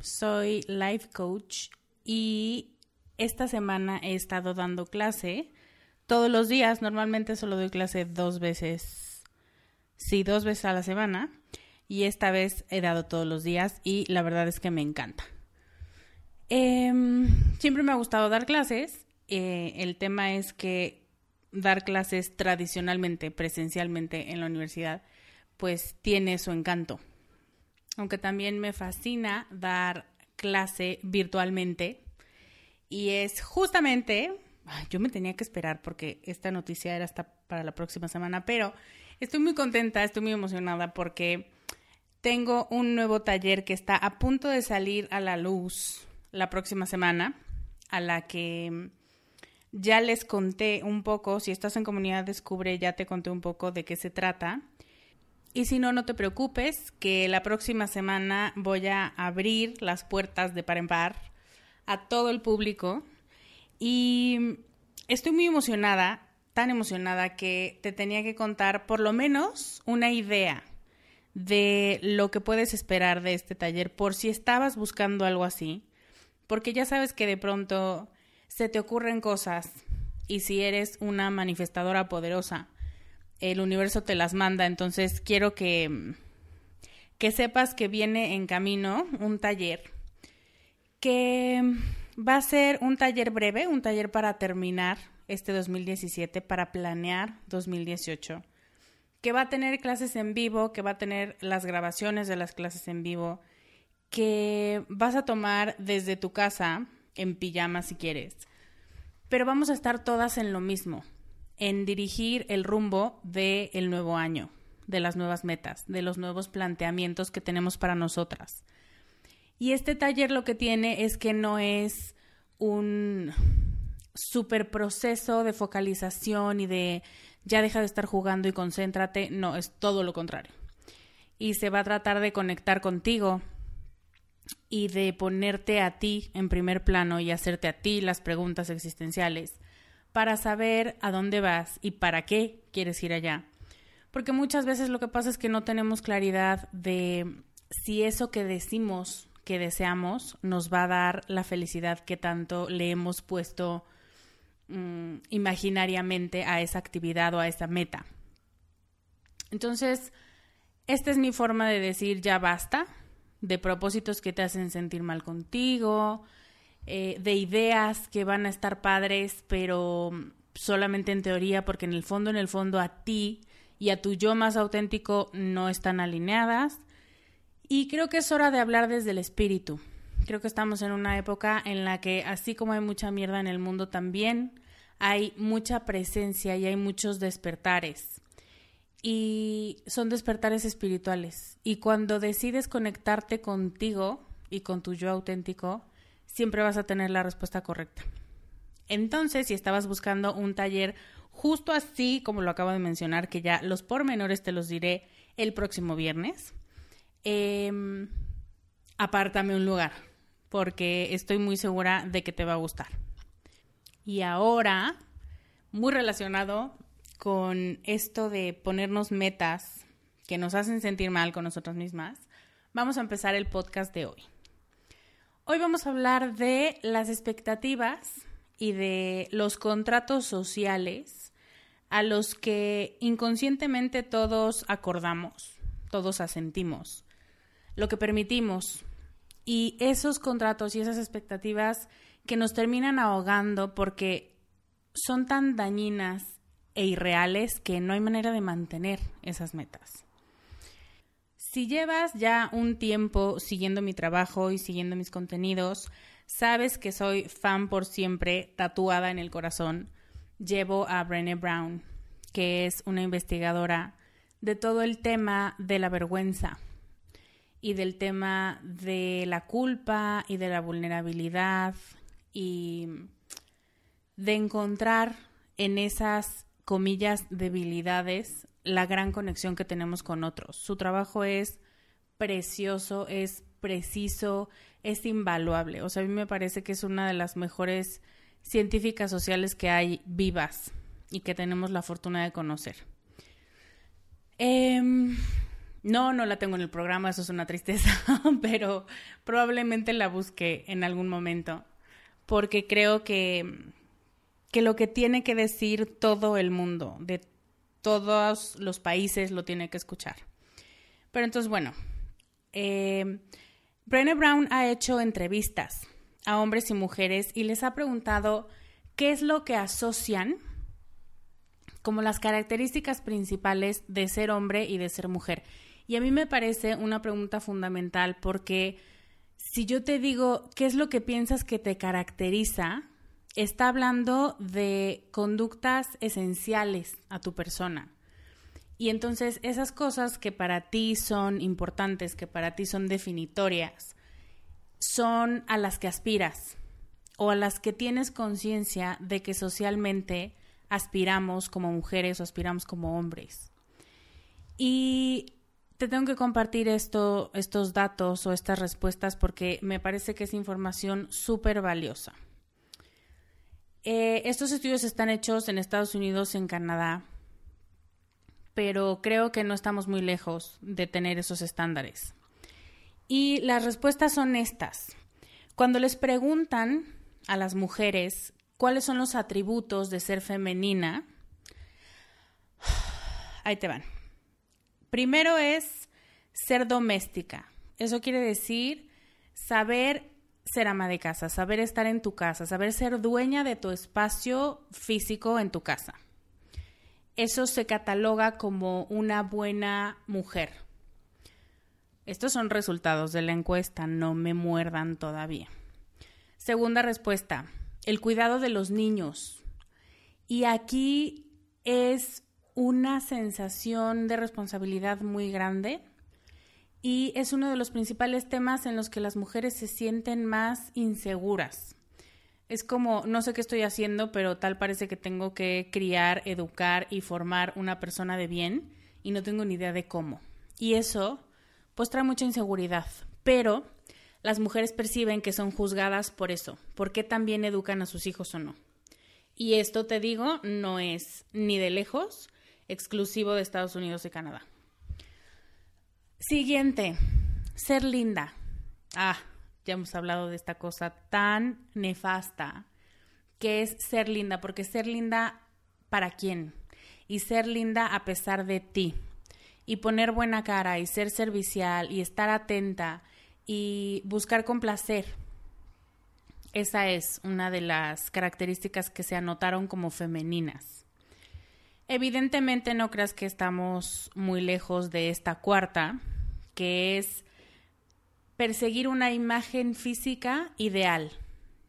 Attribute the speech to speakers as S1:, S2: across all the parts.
S1: Soy life coach y esta semana he estado dando clase todos los días. Normalmente solo doy clase dos veces, sí, dos veces a la semana. Y esta vez he dado todos los días y la verdad es que me encanta. Em, siempre me ha gustado dar clases. Eh, el tema es que dar clases tradicionalmente, presencialmente en la universidad, pues tiene su encanto. Aunque también me fascina dar clase virtualmente. Y es justamente, yo me tenía que esperar porque esta noticia era hasta para la próxima semana, pero estoy muy contenta, estoy muy emocionada porque tengo un nuevo taller que está a punto de salir a la luz la próxima semana, a la que ya les conté un poco, si estás en comunidad Descubre, ya te conté un poco de qué se trata. Y si no, no te preocupes, que la próxima semana voy a abrir las puertas de par en par a todo el público. Y estoy muy emocionada, tan emocionada que te tenía que contar por lo menos una idea de lo que puedes esperar de este taller por si estabas buscando algo así, porque ya sabes que de pronto se te ocurren cosas y si eres una manifestadora poderosa, el universo te las manda, entonces quiero que que sepas que viene en camino un taller que va a ser un taller breve, un taller para terminar este 2017, para planear 2018 que va a tener clases en vivo, que va a tener las grabaciones de las clases en vivo, que vas a tomar desde tu casa, en pijama si quieres. Pero vamos a estar todas en lo mismo, en dirigir el rumbo del el nuevo año, de las nuevas metas, de los nuevos planteamientos que tenemos para nosotras. Y este taller lo que tiene es que no es un super proceso de focalización y de ya deja de estar jugando y concéntrate. No, es todo lo contrario. Y se va a tratar de conectar contigo y de ponerte a ti en primer plano y hacerte a ti las preguntas existenciales para saber a dónde vas y para qué quieres ir allá. Porque muchas veces lo que pasa es que no tenemos claridad de si eso que decimos que deseamos nos va a dar la felicidad que tanto le hemos puesto Mm, imaginariamente a esa actividad o a esa meta. Entonces, esta es mi forma de decir ya basta, de propósitos que te hacen sentir mal contigo, eh, de ideas que van a estar padres, pero solamente en teoría, porque en el fondo, en el fondo a ti y a tu yo más auténtico no están alineadas. Y creo que es hora de hablar desde el espíritu. Creo que estamos en una época en la que, así como hay mucha mierda en el mundo, también hay mucha presencia y hay muchos despertares. Y son despertares espirituales. Y cuando decides conectarte contigo y con tu yo auténtico, siempre vas a tener la respuesta correcta. Entonces, si estabas buscando un taller justo así como lo acabo de mencionar, que ya los pormenores te los diré el próximo viernes, eh, apártame un lugar, porque estoy muy segura de que te va a gustar. Y ahora, muy relacionado con esto de ponernos metas que nos hacen sentir mal con nosotras mismas, vamos a empezar el podcast de hoy. Hoy vamos a hablar de las expectativas y de los contratos sociales a los que inconscientemente todos acordamos, todos asentimos, lo que permitimos y esos contratos y esas expectativas que nos terminan ahogando porque son tan dañinas e irreales que no hay manera de mantener esas metas. Si llevas ya un tiempo siguiendo mi trabajo y siguiendo mis contenidos, sabes que soy fan por siempre, tatuada en el corazón. Llevo a Brené Brown, que es una investigadora de todo el tema de la vergüenza y del tema de la culpa y de la vulnerabilidad y de encontrar en esas comillas debilidades la gran conexión que tenemos con otros. Su trabajo es precioso, es preciso, es invaluable. O sea, a mí me parece que es una de las mejores científicas sociales que hay vivas y que tenemos la fortuna de conocer. Em, no, no la tengo en el programa, eso es una tristeza, pero probablemente la busque en algún momento, porque creo que, que lo que tiene que decir todo el mundo, de todos los países, lo tiene que escuchar. Pero entonces, bueno, eh, Brené Brown ha hecho entrevistas a hombres y mujeres y les ha preguntado qué es lo que asocian como las características principales de ser hombre y de ser mujer. Y a mí me parece una pregunta fundamental porque si yo te digo qué es lo que piensas que te caracteriza, está hablando de conductas esenciales a tu persona. Y entonces esas cosas que para ti son importantes, que para ti son definitorias, son a las que aspiras o a las que tienes conciencia de que socialmente aspiramos como mujeres o aspiramos como hombres. Y te tengo que compartir esto, estos datos o estas respuestas porque me parece que es información súper valiosa. Eh, estos estudios están hechos en Estados Unidos en Canadá pero creo que no estamos muy lejos de tener esos estándares. Y las respuestas son estas. Cuando les preguntan a las mujeres cuáles son los atributos de ser femenina, ahí te van. Primero es ser doméstica. Eso quiere decir saber ser ama de casa, saber estar en tu casa, saber ser dueña de tu espacio físico en tu casa eso se cataloga como una buena mujer. Estos son resultados de la encuesta, no me muerdan todavía. Segunda respuesta, el cuidado de los niños. Y aquí es una sensación de responsabilidad muy grande y es uno de los principales temas en los que las mujeres se sienten más inseguras es como, no sé qué estoy haciendo, pero tal parece que tengo que criar, educar y formar una persona de bien y no tengo ni idea de cómo. Y eso, pues trae mucha inseguridad. Pero las mujeres perciben que son juzgadas por eso, porque también educan a sus hijos o no. Y esto, te digo, no es ni de lejos exclusivo de Estados Unidos y Canadá. Siguiente, ser linda. Ah, ya hemos hablado de esta cosa tan nefasta que es ser linda, porque ser linda para quién y ser linda a pesar de ti y poner buena cara y ser servicial y estar atenta y buscar complacer. Esa es una de las características que se anotaron como femeninas. Evidentemente no creas que estamos muy lejos de esta cuarta, que es perseguir una imagen física ideal.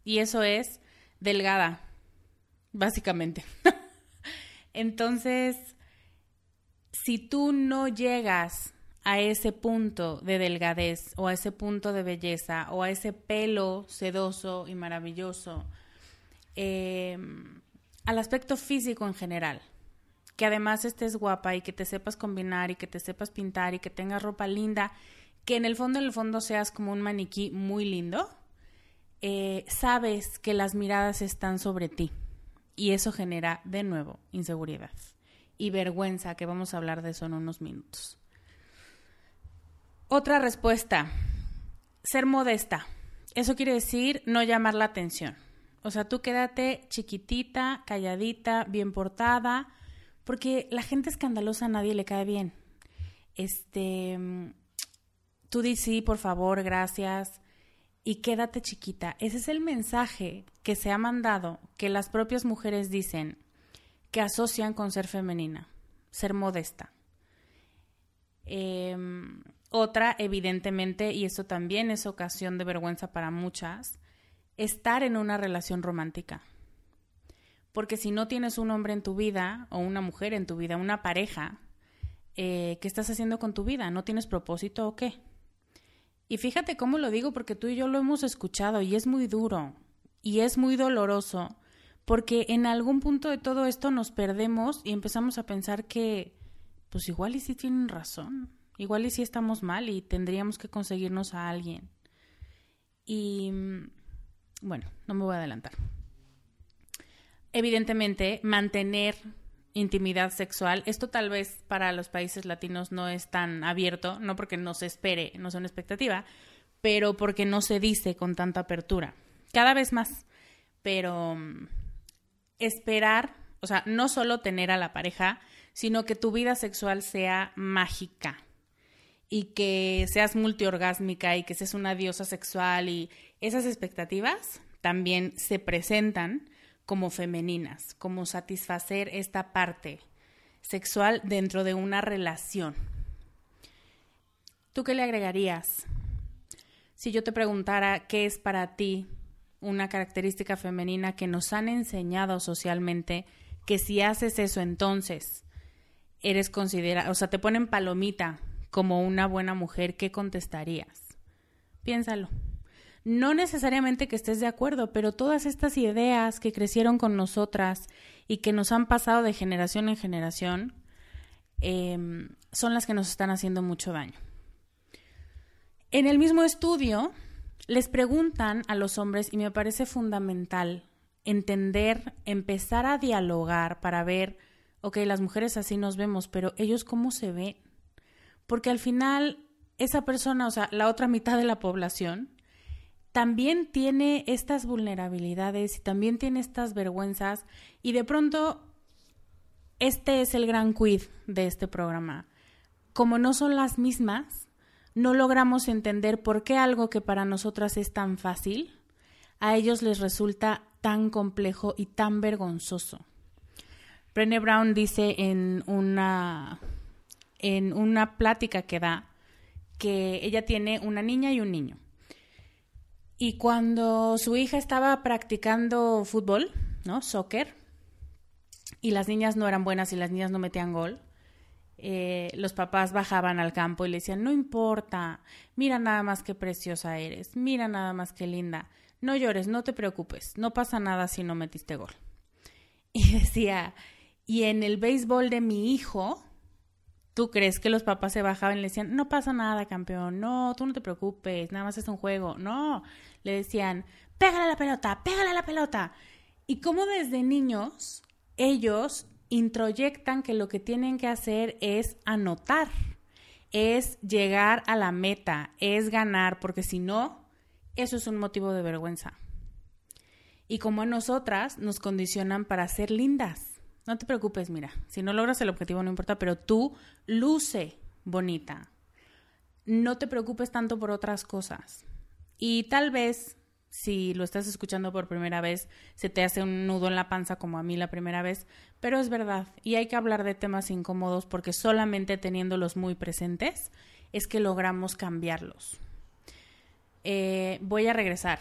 S1: Y eso es delgada, básicamente. Entonces, si tú no llegas a ese punto de delgadez o a ese punto de belleza o a ese pelo sedoso y maravilloso, eh, al aspecto físico en general, que además estés guapa y que te sepas combinar y que te sepas pintar y que tengas ropa linda, que en el fondo, en el fondo seas como un maniquí muy lindo, eh, sabes que las miradas están sobre ti y eso genera de nuevo inseguridad y vergüenza, que vamos a hablar de eso en unos minutos. Otra respuesta, ser modesta. Eso quiere decir no llamar la atención. O sea, tú quédate chiquitita, calladita, bien portada, porque la gente escandalosa a nadie le cae bien. Este, tú di sí, por favor, gracias, y quédate chiquita. Ese es el mensaje que se ha mandado, que las propias mujeres dicen, que asocian con ser femenina, ser modesta. Em, otra, evidentemente, y eso también es ocasión de vergüenza para muchas, estar en una relación romántica. Porque si no tienes un hombre en tu vida o una mujer en tu vida, una pareja, eh, ¿qué estás haciendo con tu vida? ¿No tienes propósito o qué? Y fíjate cómo lo digo porque tú y yo lo hemos escuchado y es muy duro y es muy doloroso porque en algún punto de todo esto nos perdemos y empezamos a pensar que, pues igual y sí tienen razón, igual y sí estamos mal y tendríamos que conseguirnos a alguien. Y mm, bueno, no me voy a adelantar. Evidentemente, mantener intimidad sexual, esto tal vez para los países latinos no es tan abierto, no porque no se espere, no sea una expectativa, pero porque no se dice con tanta apertura. Cada vez más. Pero mm, esperar, o sea, no solo tener a la pareja, sino que tu vida sexual sea mágica y que seas multiorgásmica y que seas una diosa sexual y esas expectativas también se presentan como femeninas, como satisfacer esta parte sexual dentro de una relación. ¿Tú qué le agregarías? Si yo te preguntara qué es para ti una característica femenina que nos han enseñado socialmente que si haces eso entonces eres considerada, o sea, te ponen palomita como una buena mujer, ¿qué contestarías? Piénsalo. No necesariamente que estés de acuerdo, pero todas estas ideas que crecieron con nosotras y que nos han pasado de generación en generación em, son las que nos están haciendo mucho daño. En el mismo estudio les preguntan a los hombres, y me parece fundamental entender, empezar a dialogar para ver, ok, las mujeres así nos vemos, pero ellos cómo se ven. Porque al final, esa persona, o sea, la otra mitad de la población, también tiene estas vulnerabilidades y también tiene estas vergüenzas y de pronto este es el gran quid de este programa. Como no son las mismas, no logramos entender por qué algo que para nosotras es tan fácil, a ellos les resulta tan complejo y tan vergonzoso. Brené Brown dice en una, en una plática que da que ella tiene una niña y un niño. Y cuando su hija estaba practicando fútbol, ¿no? Soccer, y las niñas no eran buenas y las niñas no metían gol, eh, los papás bajaban al campo y le decían, no importa, mira nada más qué preciosa eres, mira nada más qué linda, no llores, no te preocupes, no pasa nada si no metiste gol. Y decía, y en el béisbol de mi hijo, ¿tú crees que los papás se bajaban y le decían, no pasa nada, campeón, no, tú no te preocupes, nada más es un juego? No, le decían, pégale a la pelota, pégale a la pelota. Y como desde niños ellos introyectan que lo que tienen que hacer es anotar, es llegar a la meta, es ganar, porque si no, eso es un motivo de vergüenza. Y como a nosotras nos condicionan para ser lindas. No te preocupes, mira, si no logras el objetivo no importa, pero tú luce bonita. No te preocupes tanto por otras cosas. Y tal vez, si lo estás escuchando por primera vez, se te hace un nudo en la panza como a mí la primera vez, pero es verdad. Y hay que hablar de temas incómodos porque solamente teniéndolos muy presentes es que logramos cambiarlos. Eh, voy a regresar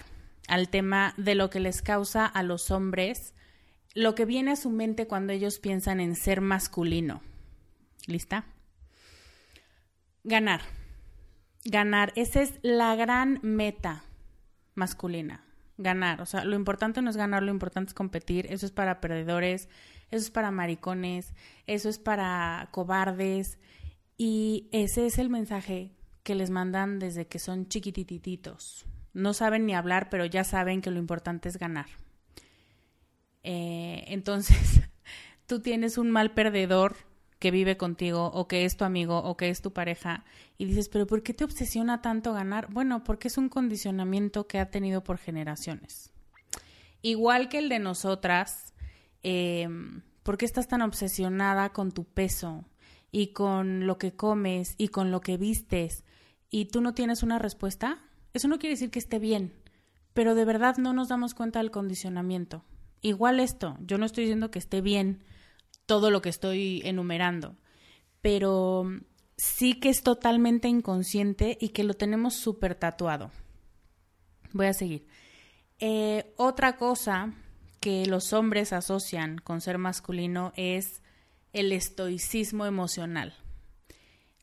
S1: al tema de lo que les causa a los hombres lo que viene a su mente cuando ellos piensan en ser masculino. ¿Lista? Ganar. Ganar. Esa es la gran meta masculina. Ganar. O sea, lo importante no es ganar, lo importante es competir. Eso es para perdedores, eso es para maricones, eso es para cobardes. Y ese es el mensaje que les mandan desde que son chiquitititos. No saben ni hablar, pero ya saben que lo importante es ganar. Eh, entonces, tú tienes un mal perdedor que vive contigo o que es tu amigo o que es tu pareja y dices, pero ¿por qué te obsesiona tanto ganar? Bueno, porque es un condicionamiento que ha tenido por generaciones. Igual que el de nosotras, eh, ¿por qué estás tan obsesionada con tu peso y con lo que comes y con lo que vistes y tú no tienes una respuesta? Eso no quiere decir que esté bien, pero de verdad no nos damos cuenta del condicionamiento. Igual esto, yo no estoy diciendo que esté bien todo lo que estoy enumerando, pero sí que es totalmente inconsciente y que lo tenemos súper tatuado. Voy a seguir. Eh, otra cosa que los hombres asocian con ser masculino es el estoicismo emocional.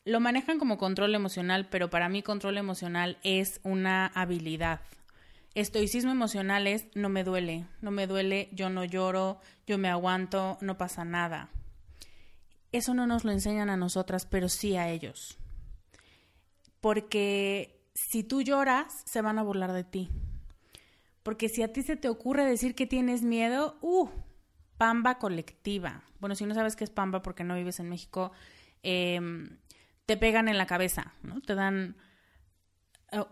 S1: Lo manejan como control emocional, pero para mí control emocional es una habilidad, Estoicismo emocional es no me duele, no me duele, yo no lloro, yo me aguanto, no pasa nada. Eso no nos lo enseñan a nosotras, pero sí a ellos. Porque si tú lloras, se van a burlar de ti. Porque si a ti se te ocurre decir que tienes miedo, ¡uh! Pamba colectiva. Bueno, si no sabes qué es pamba porque no vives en México, em, te pegan en la cabeza, ¿no? Te dan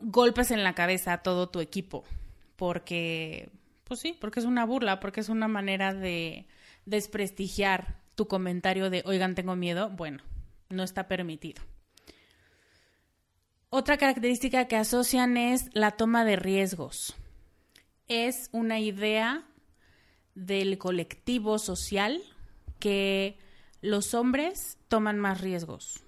S1: golpes en la cabeza a todo tu equipo, porque, pues sí, porque es una burla, porque es una manera de desprestigiar tu comentario de, oigan, tengo miedo, bueno, no está permitido. Otra característica que asocian es la toma de riesgos. Es una idea del colectivo social que los hombres toman más riesgos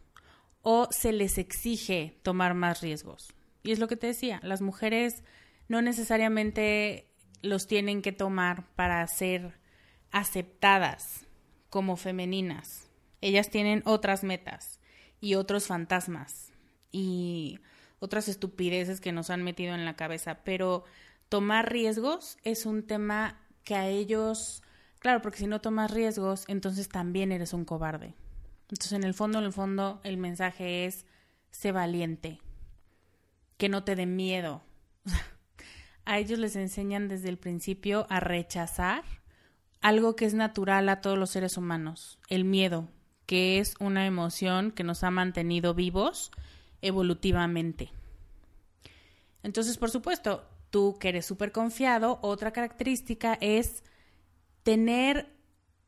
S1: o se les exige tomar más riesgos. Y es lo que te decía, las mujeres no necesariamente los tienen que tomar para ser aceptadas como femeninas. Ellas tienen otras metas y otros fantasmas y otras estupideces que nos han metido en la cabeza, pero tomar riesgos es un tema que a ellos, claro, porque si no tomas riesgos, entonces también eres un cobarde. Entonces, en el fondo, en el fondo, el mensaje es, sé valiente, que no te dé miedo. a ellos les enseñan desde el principio a rechazar algo que es natural a todos los seres humanos, el miedo, que es una emoción que nos ha mantenido vivos evolutivamente. Entonces, por supuesto, tú que eres súper confiado, otra característica es tener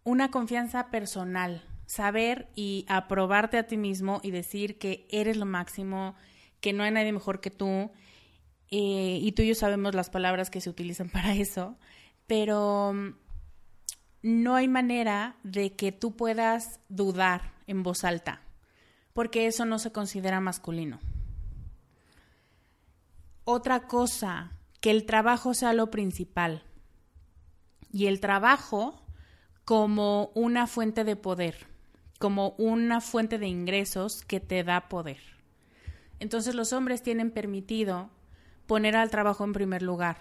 S1: una confianza personal, saber y aprobarte a ti mismo y decir que eres lo máximo, que no hay nadie mejor que tú, eh, y tú y yo sabemos las palabras que se utilizan para eso, pero mm, no hay manera de que tú puedas dudar en voz alta, porque eso no se considera masculino. Otra cosa, que el trabajo sea lo principal. Y el trabajo como una fuente de poder, como una fuente de ingresos que te da poder. Entonces los hombres tienen permitido poner al trabajo en primer lugar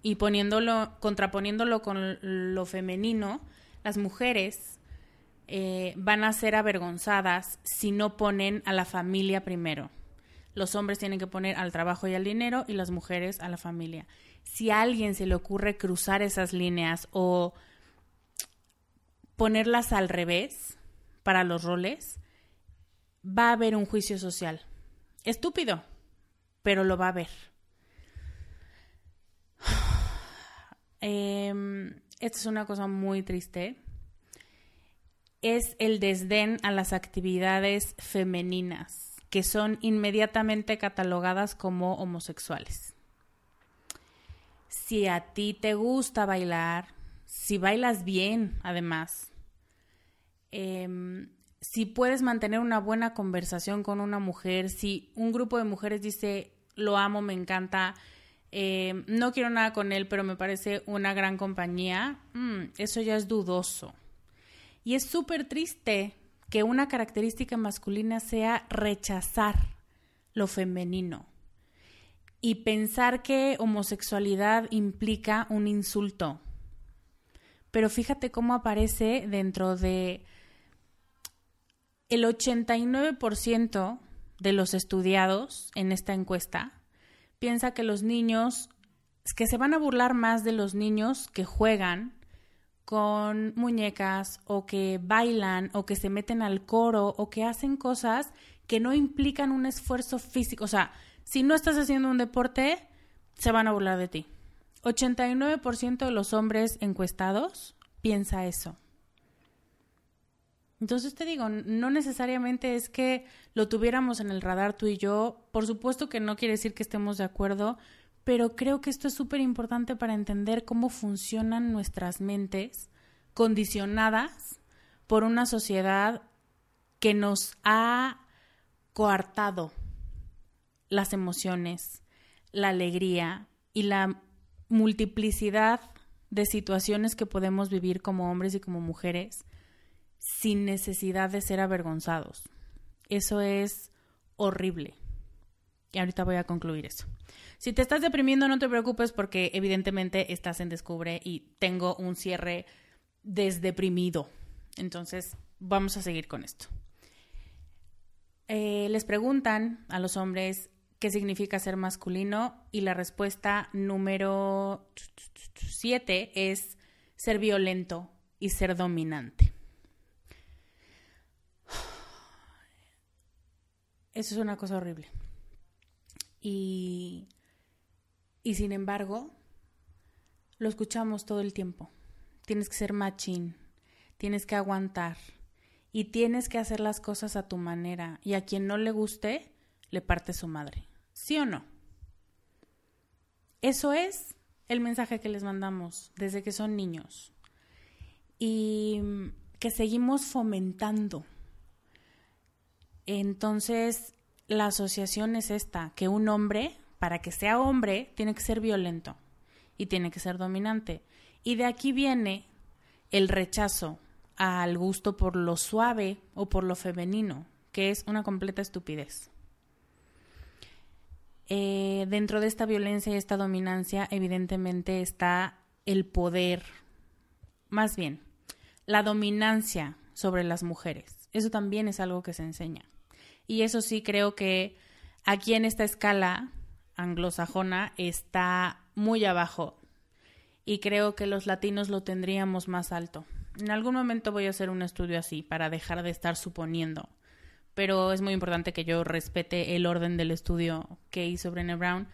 S1: y poniéndolo, contraponiéndolo con lo femenino, las mujeres eh, van a ser avergonzadas si no ponen a la familia primero. Los hombres tienen que poner al trabajo y al dinero y las mujeres a la familia. Si a alguien se le ocurre cruzar esas líneas o ponerlas al revés para los roles, va a haber un juicio social Estúpido, pero lo va a ver. Em, esta es una cosa muy triste. es el desdén a las actividades femeninas, que son inmediatamente catalogadas como homosexuales. Si a ti te gusta bailar, si bailas bien, además, em, si puedes mantener una buena conversación con una mujer, si un grupo de mujeres dice, lo amo, me encanta, em, no quiero nada con él, pero me parece una gran compañía, mm, eso ya es dudoso. Y es súper triste que una característica masculina sea rechazar lo femenino y pensar que homosexualidad implica un insulto. Pero fíjate cómo aparece dentro de el 89% de los estudiados en esta encuesta piensa que los niños, que se van a burlar más de los niños que juegan con muñecas o que bailan o que se meten al coro o que hacen cosas que no implican un esfuerzo físico. O sea, si no estás haciendo un deporte, se van a burlar de ti. 89% de los hombres encuestados piensa eso. Entonces te digo, no necesariamente es que lo tuviéramos en el radar tú y yo. Por supuesto que no quiere decir que estemos de acuerdo, pero creo que esto es súper importante para entender cómo funcionan nuestras mentes condicionadas por una sociedad que nos ha coartado las emociones, la alegría y la multiplicidad de situaciones que podemos vivir como hombres y como mujeres sin necesidad de ser avergonzados. Eso es horrible. Y ahorita voy a concluir eso. Si te estás deprimiendo, no te preocupes porque evidentemente estás en Descubre y tengo un cierre desdeprimido. Entonces, vamos a seguir con esto. Eh, les preguntan a los hombres qué significa ser masculino y la respuesta número 7 es ser violento y ser dominante. Eso es una cosa horrible. Y y sin embargo, lo escuchamos todo el tiempo. Tienes que ser machín, tienes que aguantar y tienes que hacer las cosas a tu manera. Y a quien no le guste, le parte su madre. ¿Sí o no? Eso es el mensaje que les mandamos desde que son niños. Y que seguimos fomentando. Entonces, la asociación es esta, que un hombre para que sea hombre, tiene que ser violento y tiene que ser dominante. Y de aquí viene el rechazo al gusto por lo suave o por lo femenino, que es una completa estupidez. Eh, dentro de esta violencia y esta dominancia, evidentemente está el poder, más bien, la dominancia sobre las mujeres. Eso también es algo que se enseña. Y eso sí creo que aquí en esta escala anglosajona está muy abajo y creo que los latinos lo tendríamos más alto. En algún momento voy a hacer un estudio así para dejar de estar suponiendo, pero es muy importante que yo respete el orden del estudio que hizo Brené Brown.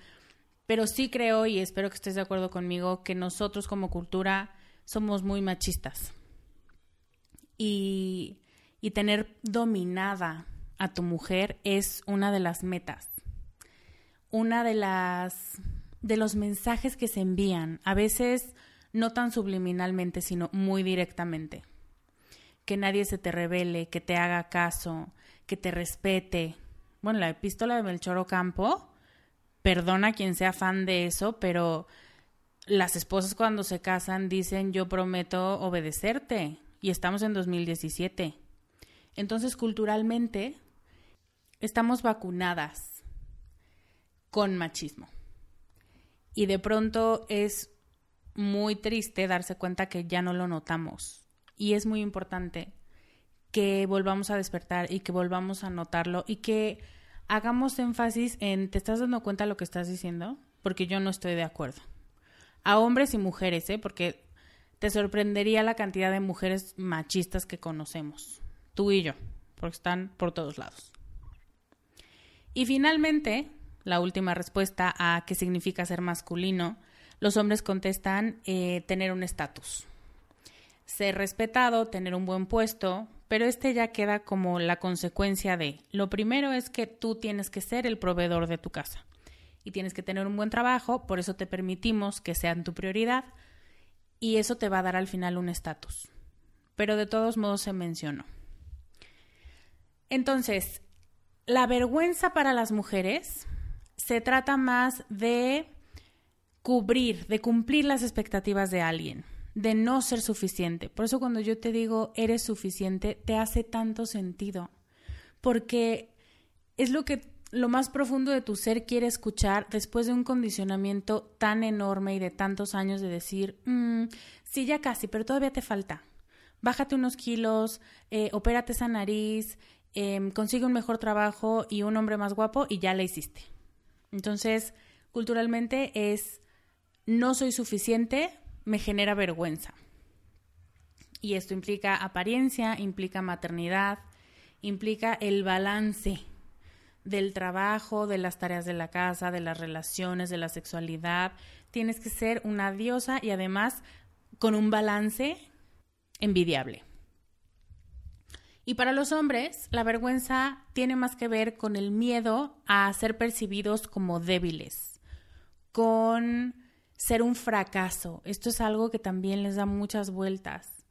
S1: Pero sí creo, y espero que estés de acuerdo conmigo, que nosotros como cultura somos muy machistas. Y, y tener dominada a tu mujer es una de las metas una de las de los mensajes que se envían, a veces no tan subliminalmente, sino muy directamente. Que nadie se te revele, que te haga caso, que te respete. Bueno, la epístola de Melchor Ocampo, perdona quien sea fan de eso, pero las esposas cuando se casan dicen yo prometo obedecerte y estamos en 2017. Entonces, culturalmente, estamos vacunadas con machismo. Y de pronto es muy triste darse cuenta que ya no lo notamos. Y es muy importante que volvamos a despertar y que volvamos a notarlo y que hagamos énfasis en, ¿te estás dando cuenta de lo que estás diciendo? Porque yo no estoy de acuerdo. A hombres y mujeres, ¿eh? Porque te sorprendería la cantidad de mujeres machistas que conocemos. Tú y yo, porque están por todos lados. Y finalmente, la última respuesta a qué significa ser masculino, los hombres contestan eh, tener un estatus. Ser respetado, tener un buen puesto, pero este ya queda como la consecuencia de, lo primero es que tú tienes que ser el proveedor de tu casa y tienes que tener un buen trabajo, por eso te permitimos que sean tu prioridad y eso te va a dar al final un estatus. Pero de todos modos se mencionó. Entonces, la vergüenza para las mujeres se trata más de cubrir, de cumplir las expectativas de alguien, de no ser suficiente. Por eso cuando yo te digo eres suficiente, te hace tanto sentido, porque es lo que lo más profundo de tu ser quiere escuchar después de un condicionamiento tan enorme y de tantos años de decir, mm, sí, ya casi, pero todavía te falta. Bájate unos kilos, eh, opérate esa nariz, em, consigue un mejor trabajo y un hombre más guapo y ya le hiciste. Entonces, culturalmente es no soy suficiente, me genera vergüenza. Y esto implica apariencia, implica maternidad, implica el balance del trabajo, de las tareas de la casa, de las relaciones, de la sexualidad. Tienes que ser una diosa y además con un balance envidiable. Y para los hombres, la vergüenza tiene más que ver con el miedo a ser percibidos como débiles, con ser un fracaso. Esto es algo que también les da muchas vueltas,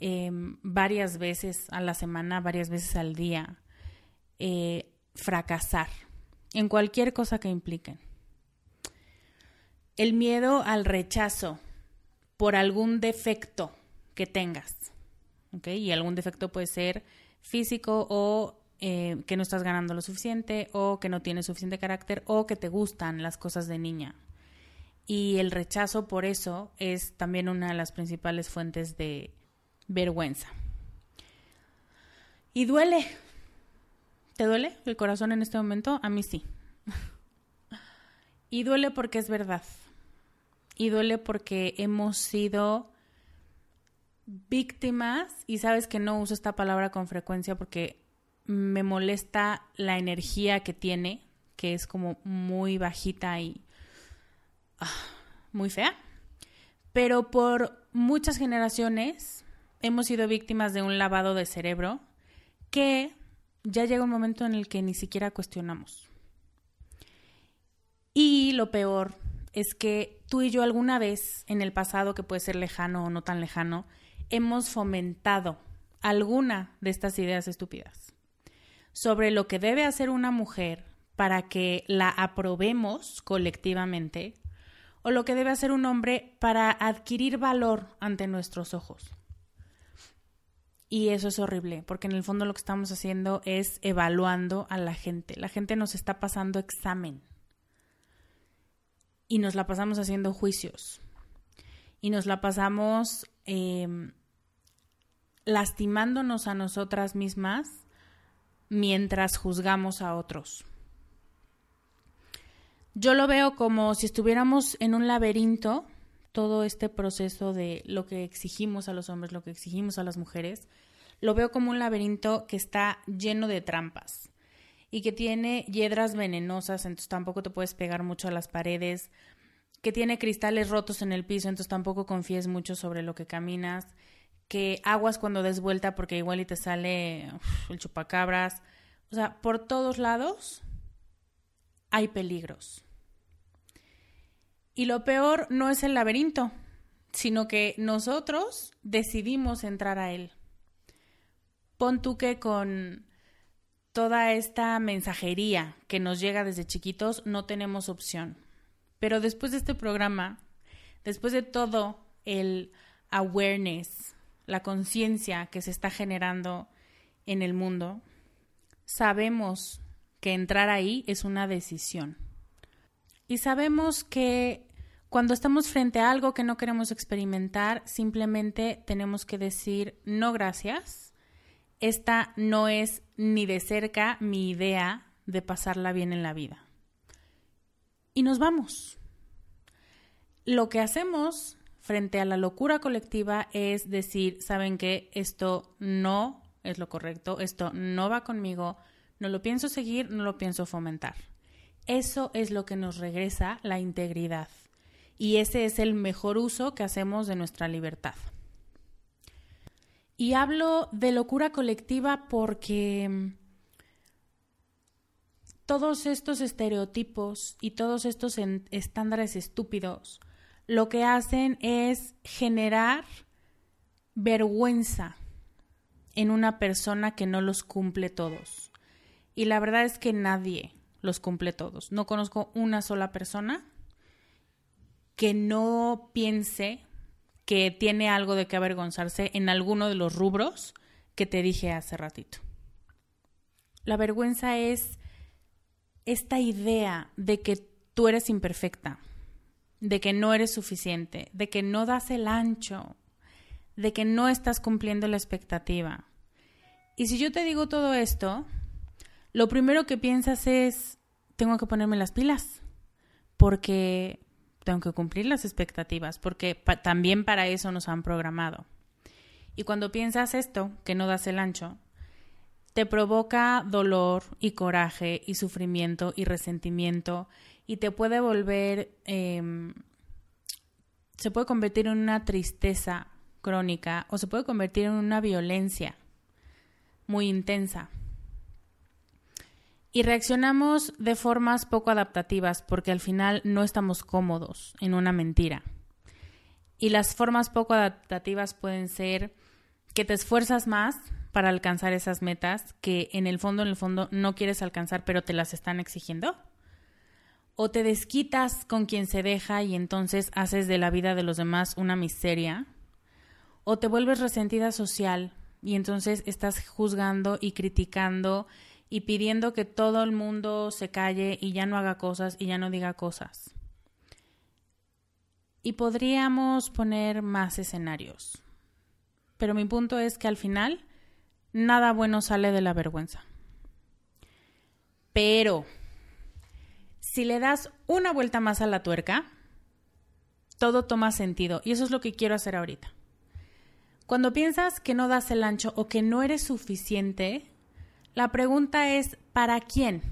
S1: em, varias veces a la semana, varias veces al día. Eh, fracasar en cualquier cosa que impliquen. El miedo al rechazo por algún defecto que tengas. Y algún defecto puede ser físico o eh, que no estás ganando lo suficiente o que no tienes suficiente carácter o que te gustan las cosas de niña. Y el rechazo por eso es también una de las principales fuentes de vergüenza. Y duele, ¿Te duele el corazón en este momento? A mí sí. y duele porque es verdad. Y duele porque hemos sido víctimas, y sabes que no uso esta palabra con frecuencia porque me molesta la energía que tiene, que es como muy bajita y ah, muy fea. Pero por muchas generaciones hemos sido víctimas de un lavado de cerebro que ya llega un momento en el que ni siquiera cuestionamos. Y lo peor es que tú y yo alguna vez en el pasado, que puede ser lejano o no tan lejano, hemos fomentado alguna de estas ideas estúpidas sobre lo que debe hacer una mujer para que la aprobemos colectivamente o lo que debe hacer un hombre para adquirir valor ante nuestros ojos. Y eso es horrible, porque en el fondo lo que estamos haciendo es evaluando a la gente. La gente nos está pasando examen. Y nos la pasamos haciendo juicios. Y nos la pasamos em, lastimándonos a nosotras mismas mientras juzgamos a otros. Yo lo veo como si estuviéramos en un laberinto, todo este proceso de lo que exigimos a los hombres, lo que exigimos a las mujeres, lo veo como un laberinto que está lleno de trampas y que tiene hiedras venenosas, entonces tampoco te puedes pegar mucho a las paredes, que tiene cristales rotos en el piso, entonces tampoco confíes mucho sobre lo que caminas, que aguas cuando des vuelta porque igual y te sale el chupacabras. O sea, por todos lados hay peligros. Y lo peor no es el laberinto, sino que nosotros decidimos entrar a él pon tú que con toda esta mensajería que nos llega desde chiquitos no tenemos opción. Pero después de este programa, después de todo el awareness, la conciencia que se está generando en el mundo, sabemos que entrar ahí es una decisión. Y sabemos que cuando estamos frente a algo que no queremos experimentar, simplemente tenemos que decir no gracias esta no es ni de cerca mi idea de pasarla bien en la vida. Y nos vamos. Lo que hacemos frente a la locura colectiva es decir, ¿saben qué? Esto no es lo correcto, esto no va conmigo, no lo pienso seguir, no lo pienso fomentar. Eso es lo que nos regresa la integridad. Y ese es el mejor uso que hacemos de nuestra libertad. Y hablo de locura colectiva porque todos estos estereotipos y todos estos estándares estúpidos lo que hacen es generar vergüenza en una persona que no los cumple todos. Y la verdad es que nadie los cumple todos. No conozco una sola persona que no piense que tiene algo de que avergonzarse en alguno de los rubros que te dije hace ratito. La vergüenza es esta idea de que tú eres imperfecta, de que no eres suficiente, de que no das el ancho, de que no estás cumpliendo la expectativa. Y si yo te digo todo esto, lo primero que piensas es, tengo que ponerme las pilas, porque tengo que cumplir las expectativas, porque también para eso nos han programado. Y cuando piensas esto, que no das el ancho, te provoca dolor y coraje y sufrimiento y resentimiento y te puede volver, em, se puede convertir en una tristeza crónica o se puede convertir en una violencia muy intensa. Y reaccionamos de formas poco adaptativas porque al final no estamos cómodos en una mentira. Y las formas poco adaptativas pueden ser que te esfuerzas más para alcanzar esas metas que en el fondo, en el fondo no quieres alcanzar, pero te las están exigiendo. O te desquitas con quien se deja y entonces haces de la vida de los demás una miseria. O te vuelves resentida social y entonces estás juzgando y criticando y pidiendo que todo el mundo se calle y ya no haga cosas y ya no diga cosas. Y podríamos poner más escenarios. Pero mi punto es que al final nada bueno sale de la vergüenza. Pero si le das una vuelta más a la tuerca, todo toma sentido. Y eso es lo que quiero hacer ahorita. Cuando piensas que no das el ancho o que no eres suficiente, la pregunta es, ¿para quién?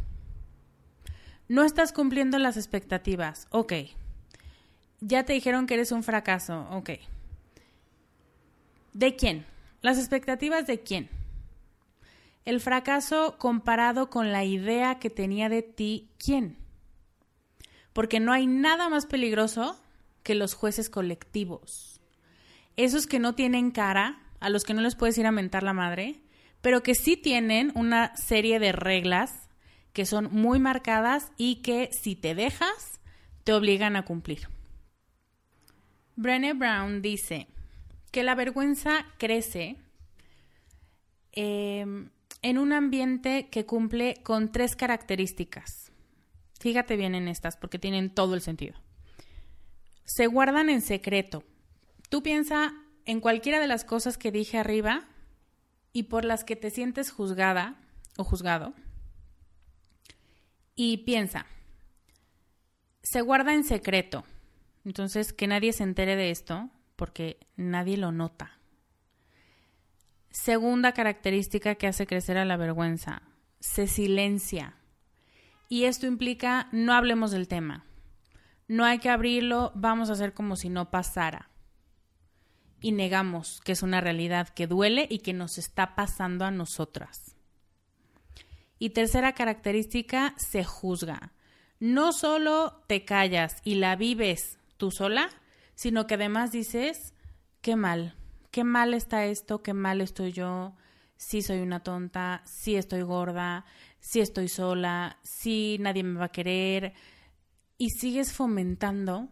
S1: No estás cumpliendo las expectativas. Ok. Ya te dijeron que eres un fracaso. Ok. ¿De quién? Las expectativas de quién? El fracaso comparado con la idea que tenía de ti, ¿quién? Porque no hay nada más peligroso que los jueces colectivos esos que no tienen cara, a los que no les puedes ir a mentar la madre, pero que sí tienen una serie de reglas que son muy marcadas y que si te dejas, te obligan a cumplir. Brené Brown dice que la vergüenza crece em, en un ambiente que cumple con tres características. Fíjate bien en estas porque tienen todo el sentido. Se guardan en secreto, Tú piensa en cualquiera de las cosas que dije arriba y por las que te sientes juzgada o juzgado. Y piensa, se guarda en secreto. Entonces, que nadie se entere de esto porque nadie lo nota. Segunda característica que hace crecer a la vergüenza, se silencia. Y esto implica no hablemos del tema. No hay que abrirlo, vamos a hacer como si no pasara y negamos que es una realidad que duele y que nos está pasando a nosotras. Y tercera característica, se juzga. No solo te callas y la vives tú sola, sino que además dices, qué mal, qué mal está esto, qué mal estoy yo, sí soy una tonta, sí estoy gorda, sí estoy sola, sí nadie me va a querer. Y sigues fomentando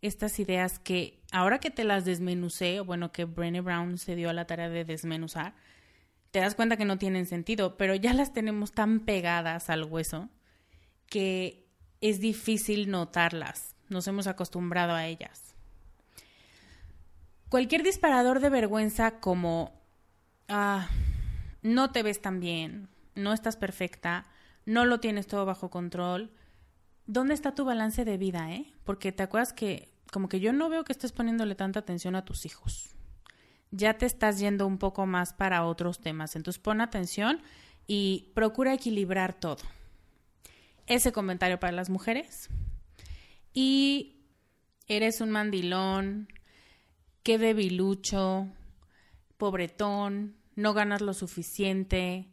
S1: estas ideas que ahora que te las desmenucé, o bueno, que Brené Brown se dio a la tarea de desmenuzar, te das cuenta que no tienen sentido, pero ya las tenemos tan pegadas al hueso que es difícil notarlas. Nos hemos acostumbrado a ellas. Cualquier disparador de vergüenza como ah, no te ves tan bien, no estás perfecta, no lo tienes todo bajo control. ¿Dónde está tu balance de vida, eh? Porque te acuerdas que como que yo no veo que estés poniéndole tanta atención a tus hijos. Ya te estás yendo un poco más para otros temas. Entonces pon atención y procura equilibrar todo. Ese comentario para las mujeres. Y eres un mandilón, qué debilucho, pobretón, no ganas lo suficiente,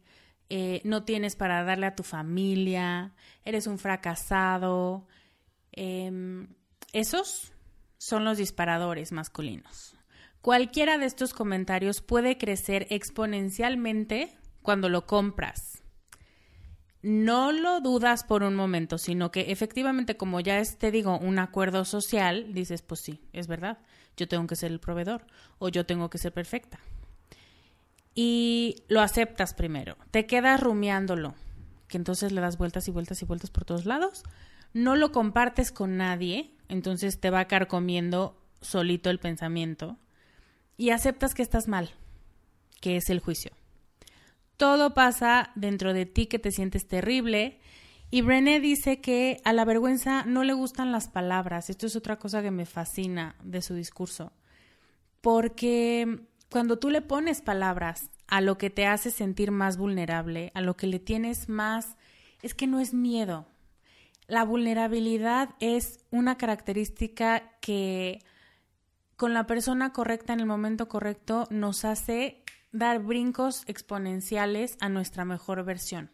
S1: eh, no tienes para darle a tu familia, eres un fracasado. Em, esos son los disparadores masculinos. Cualquiera de estos comentarios puede crecer exponencialmente cuando lo compras. No lo dudas por un momento, sino que efectivamente, como ya es, te digo, un acuerdo social, dices, pues sí, es verdad, yo tengo que ser el proveedor o yo tengo que ser perfecta. Y lo aceptas primero, te quedas rumiándolo, que entonces le das vueltas y vueltas y vueltas por todos lados, no lo compartes con nadie, entonces te va carcomiendo solito el pensamiento y aceptas que estás mal, que es el juicio. Todo pasa dentro de ti que te sientes terrible. Y Brené dice que a la vergüenza no le gustan las palabras. Esto es otra cosa que me fascina de su discurso. Porque cuando tú le pones palabras a lo que te hace sentir más vulnerable, a lo que le tienes más, es que no es miedo. La vulnerabilidad es una característica que con la persona correcta en el momento correcto nos hace dar brincos exponenciales a nuestra mejor versión,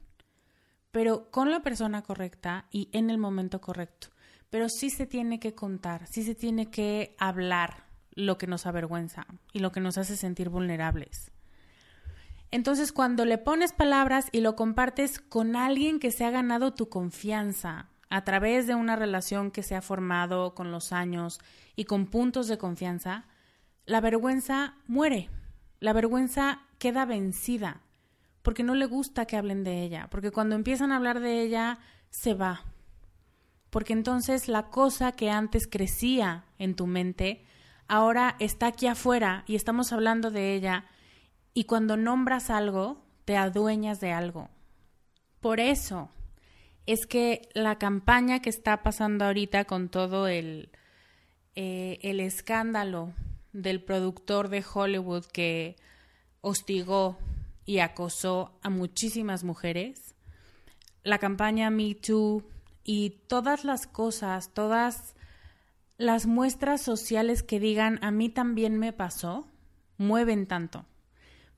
S1: pero con la persona correcta y en el momento correcto. Pero sí se tiene que contar, sí se tiene que hablar lo que nos avergüenza y lo que nos hace sentir vulnerables. Entonces, cuando le pones palabras y lo compartes con alguien que se ha ganado tu confianza, a través de una relación que se ha formado con los años y con puntos de confianza, la vergüenza muere. La vergüenza queda vencida porque no le gusta que hablen de ella, porque cuando empiezan a hablar de ella se va. Porque entonces la cosa que antes crecía en tu mente ahora está aquí afuera y estamos hablando de ella y cuando nombras algo te adueñas de algo. Por eso es que la campaña que está pasando ahorita con todo el, eh, el escándalo del productor de Hollywood que hostigó y acosó a muchísimas mujeres, la campaña Me Too y todas las cosas, todas las muestras sociales que digan a mí también me pasó, mueven tanto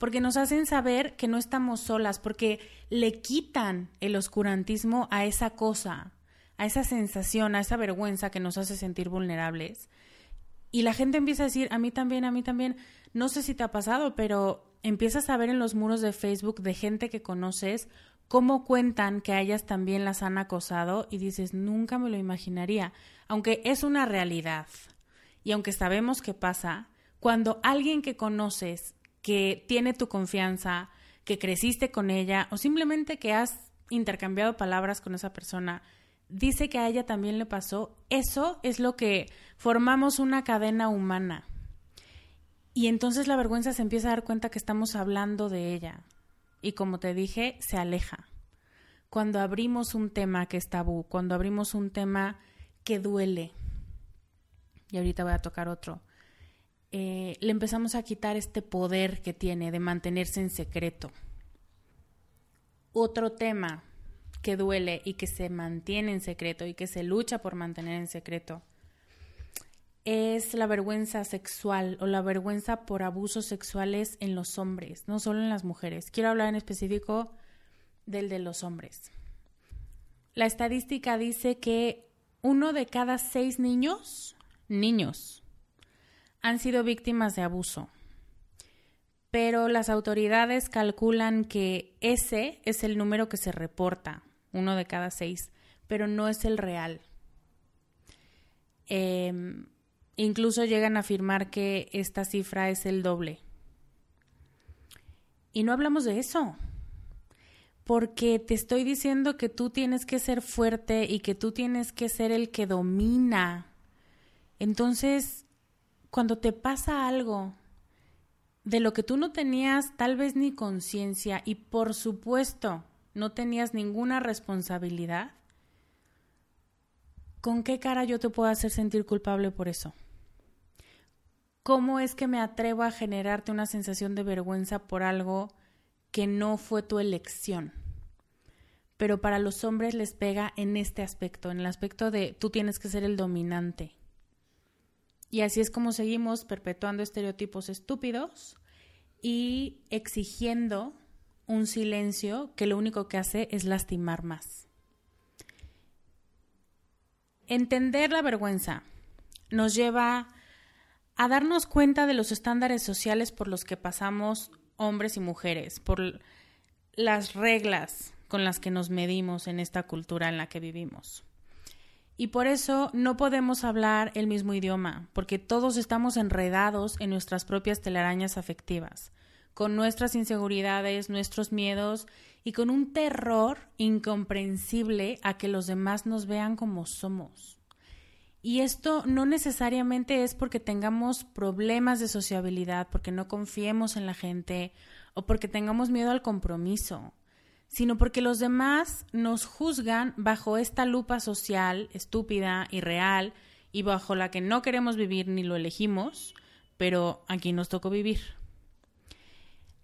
S1: porque nos hacen saber que no estamos solas, porque le quitan el oscurantismo a esa cosa, a esa sensación, a esa vergüenza que nos hace sentir vulnerables. Y la gente empieza a decir, a mí también, a mí también, no sé si te ha pasado, pero empiezas a ver en los muros de Facebook de gente que conoces cómo cuentan que a ellas también las han acosado y dices, nunca me lo imaginaría, aunque es una realidad. Y aunque sabemos que pasa, cuando alguien que conoces que tiene tu confianza, que creciste con ella o simplemente que has intercambiado palabras con esa persona, dice que a ella también le pasó, eso es lo que formamos una cadena humana. Y entonces la vergüenza se empieza a dar cuenta que estamos hablando de ella. Y como te dije, se aleja. Cuando abrimos un tema que es tabú, cuando abrimos un tema que duele. Y ahorita voy a tocar otro eh, le empezamos a quitar este poder que tiene de mantenerse en secreto. Otro tema que duele y que se mantiene en secreto y que se lucha por mantener en secreto es la vergüenza sexual o la vergüenza por abusos sexuales en los hombres, no solo en las mujeres. Quiero hablar en específico del de los hombres. La estadística dice que uno de cada seis niños, niños, han sido víctimas de abuso. Pero las autoridades calculan que ese es el número que se reporta, uno de cada seis, pero no es el real. Em, incluso llegan a afirmar que esta cifra es el doble. Y no hablamos de eso, porque te estoy diciendo que tú tienes que ser fuerte y que tú tienes que ser el que domina. Entonces, cuando te pasa algo de lo que tú no tenías tal vez ni conciencia y por supuesto no tenías ninguna responsabilidad, ¿con qué cara yo te puedo hacer sentir culpable por eso? ¿Cómo es que me atrevo a generarte una sensación de vergüenza por algo que no fue tu elección? Pero para los hombres les pega en este aspecto, en el aspecto de tú tienes que ser el dominante. Y así es como seguimos perpetuando estereotipos estúpidos y exigiendo un silencio que lo único que hace es lastimar más. Entender la vergüenza nos lleva a darnos cuenta de los estándares sociales por los que pasamos hombres y mujeres, por las reglas con las que nos medimos en esta cultura en la que vivimos. Y por eso no podemos hablar el mismo idioma, porque todos estamos enredados en nuestras propias telarañas afectivas, con nuestras inseguridades, nuestros miedos y con un terror incomprensible a que los demás nos vean como somos. Y esto no necesariamente es porque tengamos problemas de sociabilidad, porque no confiemos en la gente o porque tengamos miedo al compromiso sino porque los demás nos juzgan bajo esta lupa social estúpida, y real y bajo la que no queremos vivir ni lo elegimos, pero aquí nos tocó vivir.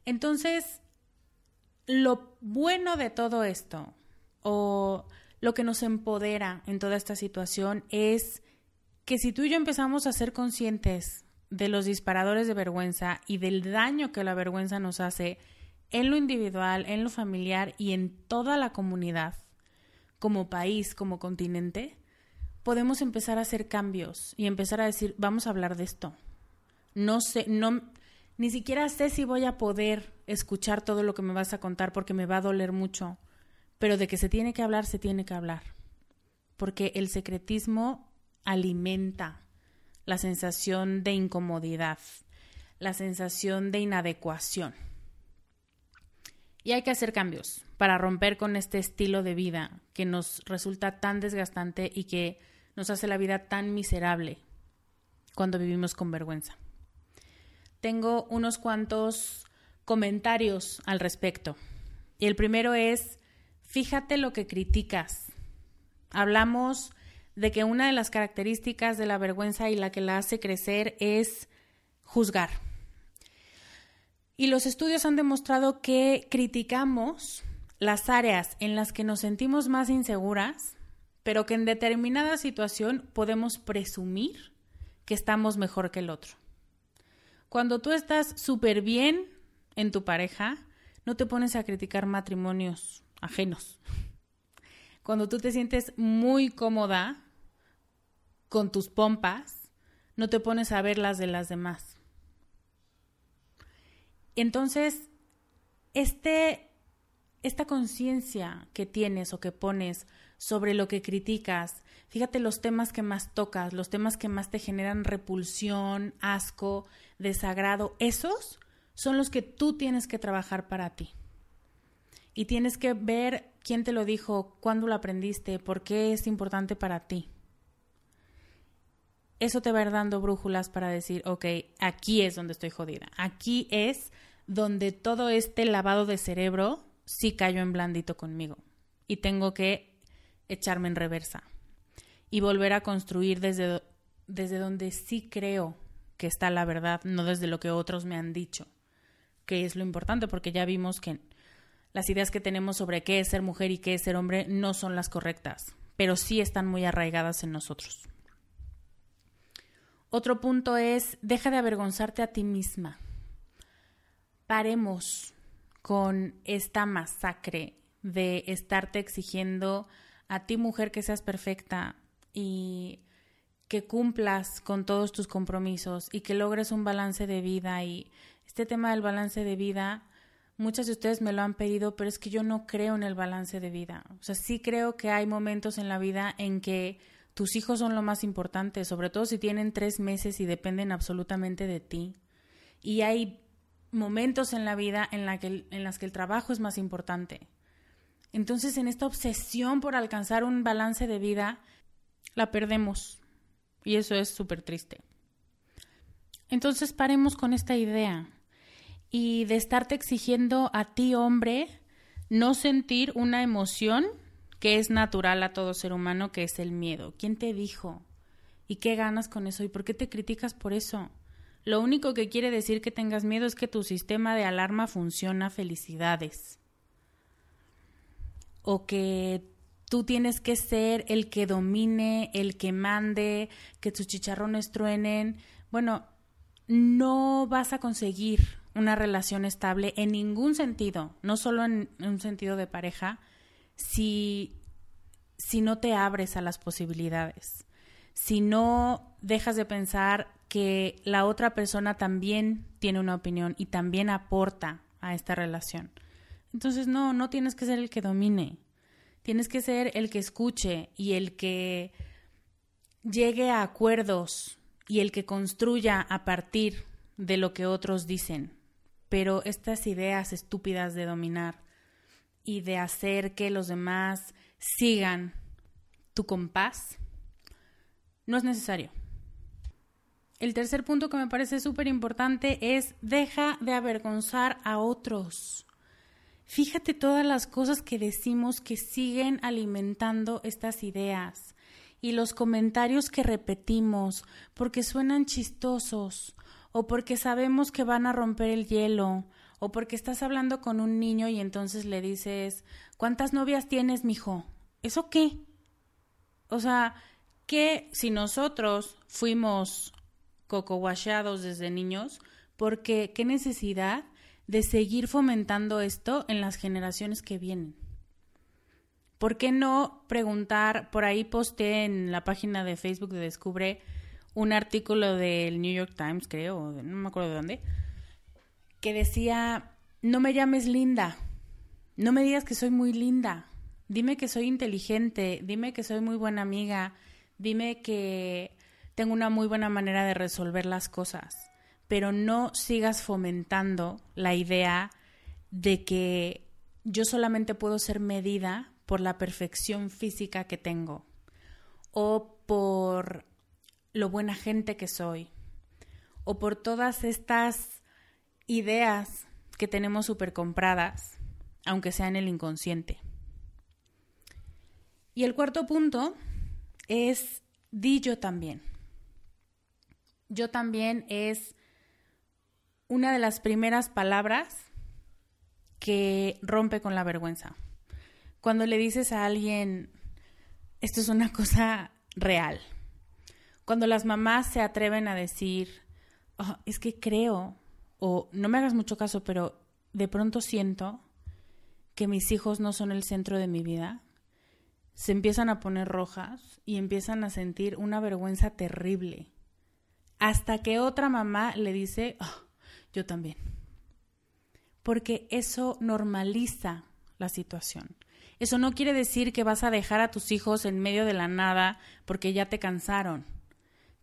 S1: Entonces, lo bueno de todo esto, o lo que nos empodera en toda esta situación, es que si tú y yo empezamos a ser conscientes de los disparadores de vergüenza y del daño que la vergüenza nos hace, en lo individual, en lo familiar y en toda la comunidad, como país, como continente, podemos empezar a hacer cambios y empezar a decir, vamos a hablar de esto. No sé, no, ni siquiera sé si voy a poder escuchar todo lo que me vas a contar porque me va a doler mucho, pero de que se tiene que hablar, se tiene que hablar. Porque el secretismo alimenta la sensación de incomodidad, la sensación de inadecuación. Y hay que hacer cambios para romper con este estilo de vida que nos resulta tan desgastante y que nos hace la vida tan miserable cuando vivimos con vergüenza. Tengo unos cuantos comentarios al respecto. Y el primero es, fíjate lo que criticas. Hablamos de que una de las características de la vergüenza y la que la hace crecer es juzgar. Y los estudios han demostrado que criticamos las áreas en las que nos sentimos más inseguras, pero que en determinada situación podemos presumir que estamos mejor que el otro. Cuando tú estás súper bien en tu pareja, no te pones a criticar matrimonios ajenos. Cuando tú te sientes muy cómoda con tus pompas, no te pones a ver las de las demás. Entonces, este, esta conciencia que tienes o que pones sobre lo que criticas, fíjate los temas que más tocas, los temas que más te generan repulsión, asco, desagrado, esos son los que tú tienes que trabajar para ti. Y tienes que ver quién te lo dijo, cuándo lo aprendiste, por qué es importante para ti. Eso te va a ir dando brújulas para decir, ok, aquí es donde estoy jodida, aquí es donde todo este lavado de cerebro sí cayó en blandito conmigo y tengo que echarme en reversa y volver a construir desde, desde donde sí creo que está la verdad, no desde lo que otros me han dicho, que es lo importante, porque ya vimos que las ideas que tenemos sobre qué es ser mujer y qué es ser hombre no son las correctas, pero sí están muy arraigadas en nosotros. Otro punto es, deja de avergonzarte a ti misma paremos con esta masacre de estarte exigiendo a ti mujer que seas perfecta y que cumplas con todos tus compromisos y que logres un balance de vida y este tema del balance de vida muchas de ustedes me lo han pedido pero es que yo no creo en el balance de vida. O sea sí creo que hay momentos en la vida en que tus hijos son lo más importante sobre todo si tienen tres meses y dependen absolutamente de ti. Y hay momentos en la vida en, la que, en las que el trabajo es más importante. Entonces, en esta obsesión por alcanzar un balance de vida, la perdemos. Y eso es súper triste. Entonces, paremos con esta idea y de estarte exigiendo a ti, hombre, no sentir una emoción que es natural a todo ser humano, que es el miedo. ¿Quién te dijo? ¿Y qué ganas con eso? ¿Y por qué te criticas por eso? Lo único que quiere decir que tengas miedo es que tu sistema de alarma funciona felicidades. O que tú tienes que ser el que domine, el que mande, que tus chicharrones truenen. Bueno, no vas a conseguir una relación estable en ningún sentido, no solo en, un sentido de pareja, si, si no te abres a las posibilidades, si no dejas de pensar que la otra persona también tiene una opinión y también aporta a esta relación. Entonces, no, no tienes que ser el que domine, tienes que ser el que escuche y el que llegue a acuerdos y el que construya a partir de lo que otros dicen. Pero estas ideas estúpidas de dominar y de hacer que los demás sigan tu compás no es necesario. El tercer punto que me parece súper importante es deja de avergonzar a otros. Fíjate todas las cosas que decimos que siguen alimentando estas ideas y los comentarios que repetimos porque suenan chistosos o porque sabemos que van a romper el hielo o porque estás hablando con un niño y entonces le dices, ¿cuántas novias tienes, mijo? ¿Eso qué? O sea, que si nosotros fuimos cocoguacheados desde niños, porque qué necesidad de seguir fomentando esto en las generaciones que vienen. ¿Por qué no preguntar? Por ahí posté en la página de Facebook de Descubre un artículo del New York Times, creo, no me acuerdo de dónde, que decía, no me llames linda, no me digas que soy muy linda, dime que soy inteligente, dime que soy muy buena amiga, dime que tengo una muy buena manera de resolver las cosas, pero no sigas fomentando la idea de que yo solamente puedo ser medida por la perfección física que tengo o por lo buena gente que soy o por todas estas ideas que tenemos súper compradas, aunque sea en el inconsciente. Y el cuarto punto es di yo también. Yo también es una de las primeras palabras que rompe con la vergüenza. Cuando le dices a alguien, esto es una cosa real. Cuando las mamás se atreven a decir, oh, es que creo, o no me hagas mucho caso, pero de pronto siento que mis hijos no son el centro de mi vida, se empiezan a poner rojas y empiezan a sentir una vergüenza terrible. Hasta que otra mamá le dice, oh, yo también. Porque eso normaliza la situación. Eso no quiere decir que vas a dejar a tus hijos en medio de la nada porque ya te cansaron.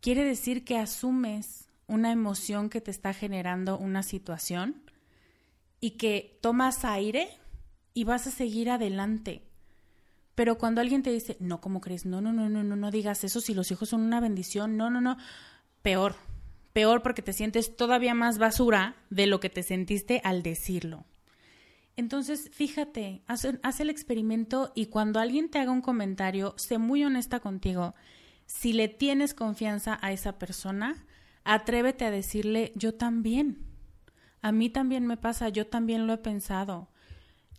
S1: Quiere decir que asumes una emoción que te está generando una situación y que tomas aire y vas a seguir adelante. Pero cuando alguien te dice, no, ¿cómo crees? No, no, no, no, no, no digas eso si los hijos son una bendición. No, no, no. Peor. Peor porque te sientes todavía más basura de lo que te sentiste al decirlo. Entonces, fíjate, haz, el experimento y cuando alguien te haga un comentario, sé muy honesta contigo. Si le tienes confianza a esa persona, atrévete a decirle, yo también. A mí también me pasa, yo también lo he pensado.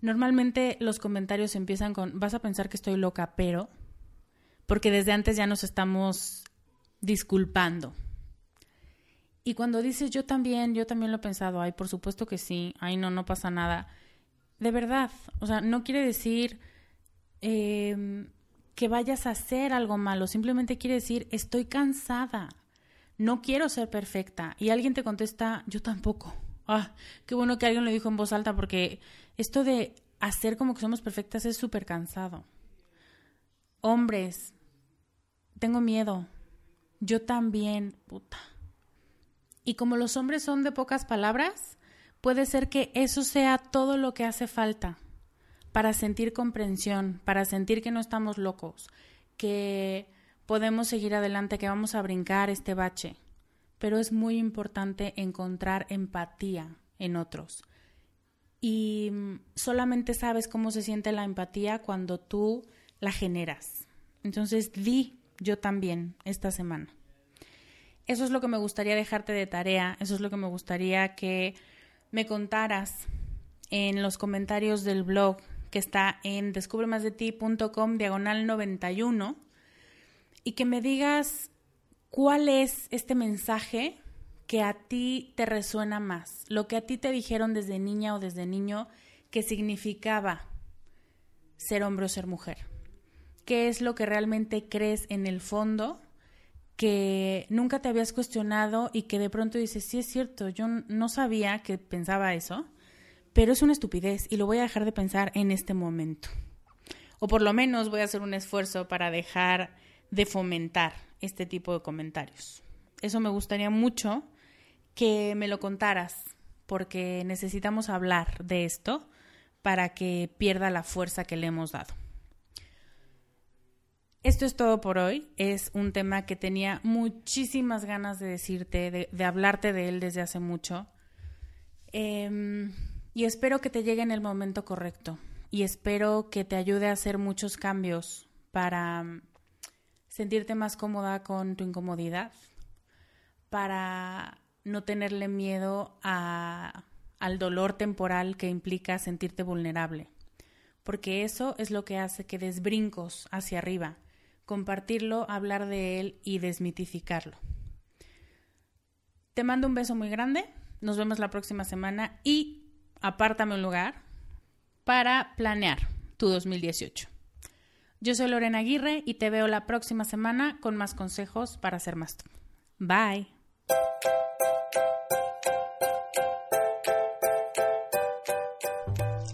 S1: Normalmente los comentarios empiezan con, vas a pensar que estoy loca, pero, porque desde antes ya nos estamos disculpando. Y cuando dices yo también, yo también lo he pensado, ay, por supuesto que sí, ay, no, no pasa nada de verdad, o sea, no quiere decir em, que vayas a hacer algo malo, simplemente quiere decir estoy cansada, no quiero ser perfecta. Y alguien te contesta, yo tampoco. Ah, qué bueno que alguien lo dijo en voz alta porque esto de hacer como que somos perfectas es súper cansado. Hombres, tengo miedo. Yo también, puta. Y como los hombres son de pocas palabras, puede ser que eso sea todo lo que hace falta para sentir comprensión, para sentir que no estamos locos, que podemos seguir adelante, que vamos a brincar este bache. Pero es muy importante encontrar empatía en otros. Y solamente sabes cómo se siente la empatía cuando tú la generas. Entonces, di yo también esta semana. Eso es lo que me gustaría dejarte de tarea, eso es lo que me gustaría que me contaras en los comentarios del blog que está en descubremasdeti.com diagonal 91 y que me digas cuál es este mensaje que a ti te resuena más, lo que a ti te dijeron desde niña o desde niño que significaba ser hombre o ser mujer. ¿Qué es lo que realmente crees en el fondo que nunca te habías cuestionado y que de pronto dices, sí es cierto, yo no sabía que pensaba eso, pero es una estupidez y lo voy a dejar de pensar en este momento. O por lo menos voy a hacer un esfuerzo para dejar de fomentar este tipo de comentarios. Eso me gustaría mucho que me lo contaras, porque necesitamos hablar de esto para que pierda la fuerza que le hemos dado. Esto es todo por hoy. Es un tema que tenía muchísimas ganas de decirte, de, hablarte de él desde hace mucho. Em, y espero que te llegue en el momento correcto. Y espero que te ayude a hacer muchos cambios para mm, sentirte más cómoda con tu incomodidad, para no tenerle miedo al dolor temporal que implica sentirte vulnerable. Porque eso es lo que hace que des brincos hacia arriba compartirlo, hablar de él y desmitificarlo. Te mando un beso muy grande, nos vemos la próxima semana y apártame un lugar para planear tu 2018. Yo soy Lorena Aguirre y te veo la próxima semana con más consejos para ser más tú. Bye.